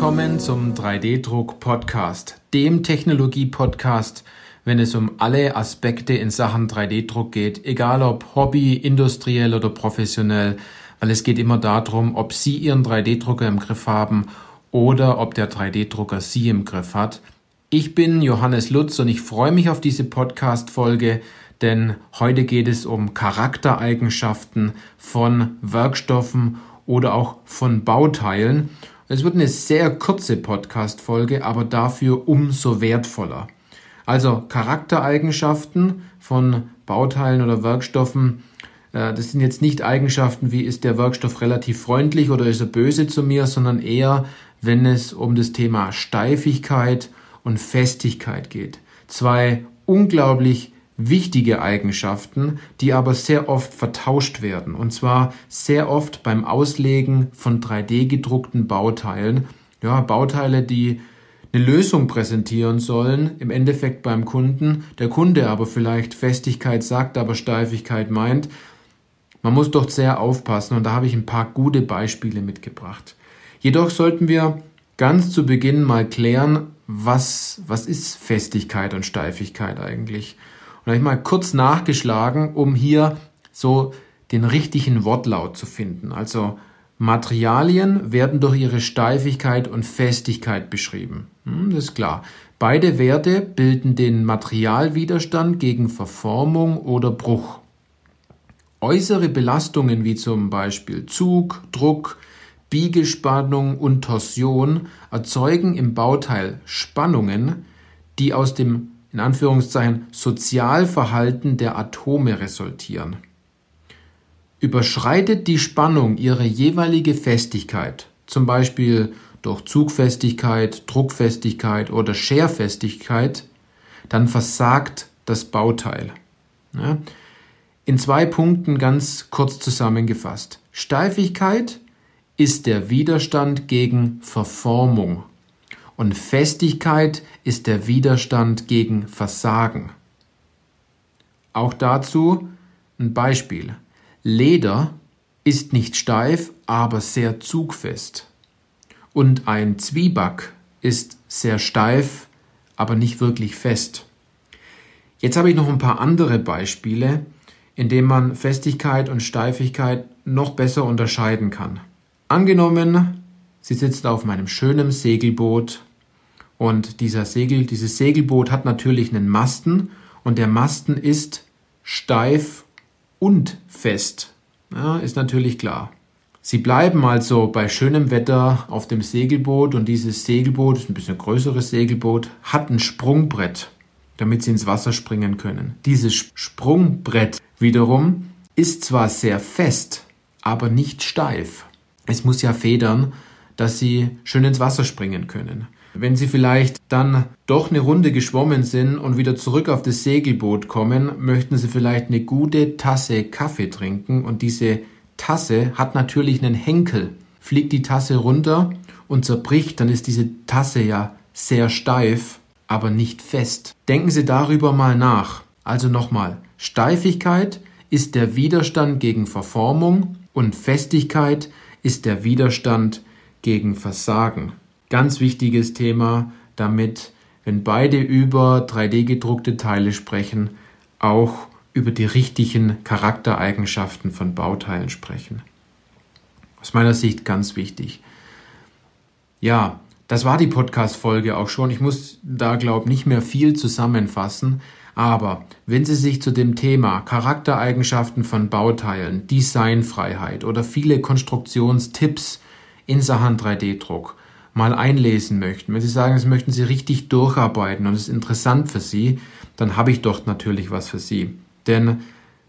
Willkommen zum 3D-Druck-Podcast, dem Technologie-Podcast, wenn es um alle Aspekte in Sachen 3D-Druck geht, egal ob Hobby, industriell oder professionell, weil es geht immer darum, ob Sie Ihren 3D-Drucker im Griff haben oder ob der 3D-Drucker Sie im Griff hat. Ich bin Johannes Lutz und ich freue mich auf diese Podcast-Folge, denn heute geht es um Charaktereigenschaften von Werkstoffen oder auch von Bauteilen. Es wird eine sehr kurze Podcast-Folge, aber dafür umso wertvoller. Also Charaktereigenschaften von Bauteilen oder Werkstoffen, äh, das sind jetzt nicht Eigenschaften wie ist der Werkstoff relativ freundlich oder ist er böse zu mir, sondern eher, wenn es um das Thema Steifigkeit und Festigkeit geht. Zwei unglaublich wichtige Eigenschaften, die aber sehr oft vertauscht werden. Und zwar sehr oft beim Auslegen von 3D gedruckten Bauteilen. Ja, Bauteile, die eine Lösung präsentieren sollen, im Endeffekt beim Kunden, der Kunde aber vielleicht Festigkeit sagt, aber Steifigkeit meint. Man muss dort sehr aufpassen und da habe ich ein paar gute Beispiele mitgebracht. Jedoch sollten wir ganz zu Beginn mal klären, was, was ist Festigkeit und Steifigkeit eigentlich? Und habe ich mal kurz nachgeschlagen, um hier so den richtigen Wortlaut zu finden. Also Materialien werden durch ihre Steifigkeit und Festigkeit beschrieben. Hm, das ist klar. Beide Werte bilden den Materialwiderstand gegen Verformung oder Bruch. Äußere Belastungen wie zum Beispiel Zug, Druck, Biegespannung und Torsion erzeugen im Bauteil Spannungen, die aus dem in Anführungszeichen Sozialverhalten der Atome resultieren. Überschreitet die Spannung ihre jeweilige Festigkeit, zum Beispiel durch Zugfestigkeit, Druckfestigkeit oder Scherfestigkeit, dann versagt das Bauteil. In zwei Punkten ganz kurz zusammengefasst. Steifigkeit ist der Widerstand gegen Verformung und Festigkeit ist der Widerstand gegen Versagen. Auch dazu ein Beispiel. Leder ist nicht steif, aber sehr zugfest. Und ein Zwieback ist sehr steif, aber nicht wirklich fest. Jetzt habe ich noch ein paar andere Beispiele, in denen man Festigkeit und Steifigkeit noch besser unterscheiden kann. Angenommen, Sie sitzen auf meinem schönen Segelboot und dieser Segel, dieses Segelboot hat natürlich einen Masten und der Masten ist steif und fest. Ja, ist natürlich klar. Sie bleiben also bei schönem Wetter auf dem Segelboot und dieses Segelboot, ist ein bisschen größeres Segelboot, hat ein Sprungbrett, damit sie ins Wasser springen können. Dieses Sprungbrett wiederum ist zwar sehr fest, aber nicht steif. Es muss ja federn, dass sie schön ins Wasser springen können. Wenn Sie vielleicht dann doch eine Runde geschwommen sind und wieder zurück auf das Segelboot kommen, möchten Sie vielleicht eine gute Tasse Kaffee trinken und diese Tasse hat natürlich einen Henkel. Fliegt die Tasse runter und zerbricht, dann ist diese Tasse ja sehr steif, aber nicht fest. Denken Sie darüber mal nach. Also nochmal, Steifigkeit ist der Widerstand gegen Verformung und Festigkeit ist der Widerstand gegen Versagen. Ganz wichtiges Thema, damit, wenn beide über 3D gedruckte Teile sprechen, auch über die richtigen Charaktereigenschaften von Bauteilen sprechen. Aus meiner Sicht ganz wichtig. Ja, das war die Podcast-Folge auch schon. Ich muss da, glaube ich, nicht mehr viel zusammenfassen. Aber wenn Sie sich zu dem Thema Charaktereigenschaften von Bauteilen, Designfreiheit oder viele Konstruktionstipps in Sachen 3D-Druck mal einlesen möchten, wenn Sie sagen, das möchten Sie richtig durcharbeiten und es ist interessant für Sie, dann habe ich dort natürlich was für Sie. Denn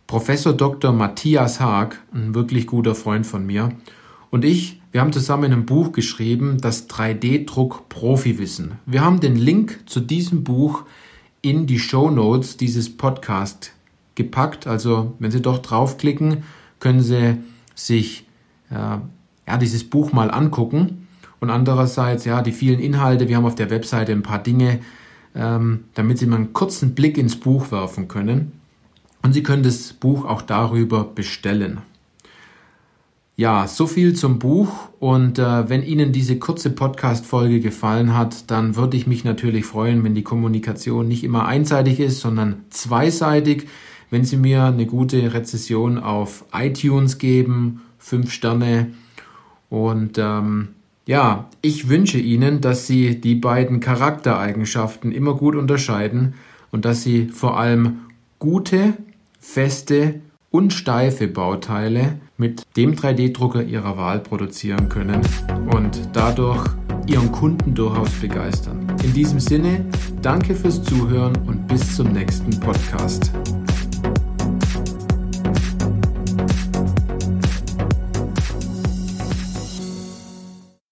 Professor Dr. Matthias Haag, ein wirklich guter Freund von mir, und ich, wir haben zusammen ein Buch geschrieben, das 3D-Druck Profiwissen. Wir haben den Link zu diesem Buch in die Show Notes dieses Podcast gepackt. Also wenn Sie dort draufklicken, können Sie sich äh, ja, dieses Buch mal angucken. Und andererseits, ja, die vielen Inhalte, wir haben auf der Webseite ein paar Dinge, ähm, damit Sie mal einen kurzen Blick ins Buch werfen können. Und Sie können das Buch auch darüber bestellen. Ja, so viel zum Buch. Und äh, wenn Ihnen diese kurze Podcast-Folge gefallen hat, dann würde ich mich natürlich freuen, wenn die Kommunikation nicht immer einseitig ist, sondern zweiseitig. Wenn Sie mir eine gute Rezession auf iTunes geben, fünf Sterne. Und ähm, ja, ich wünsche Ihnen, dass Sie die beiden Charaktereigenschaften immer gut unterscheiden und dass Sie vor allem gute, feste und steife Bauteile mit dem 3D-Drucker Ihrer Wahl produzieren können und dadurch Ihren Kunden durchaus begeistern. In diesem Sinne, danke fürs Zuhören und bis zum nächsten Podcast.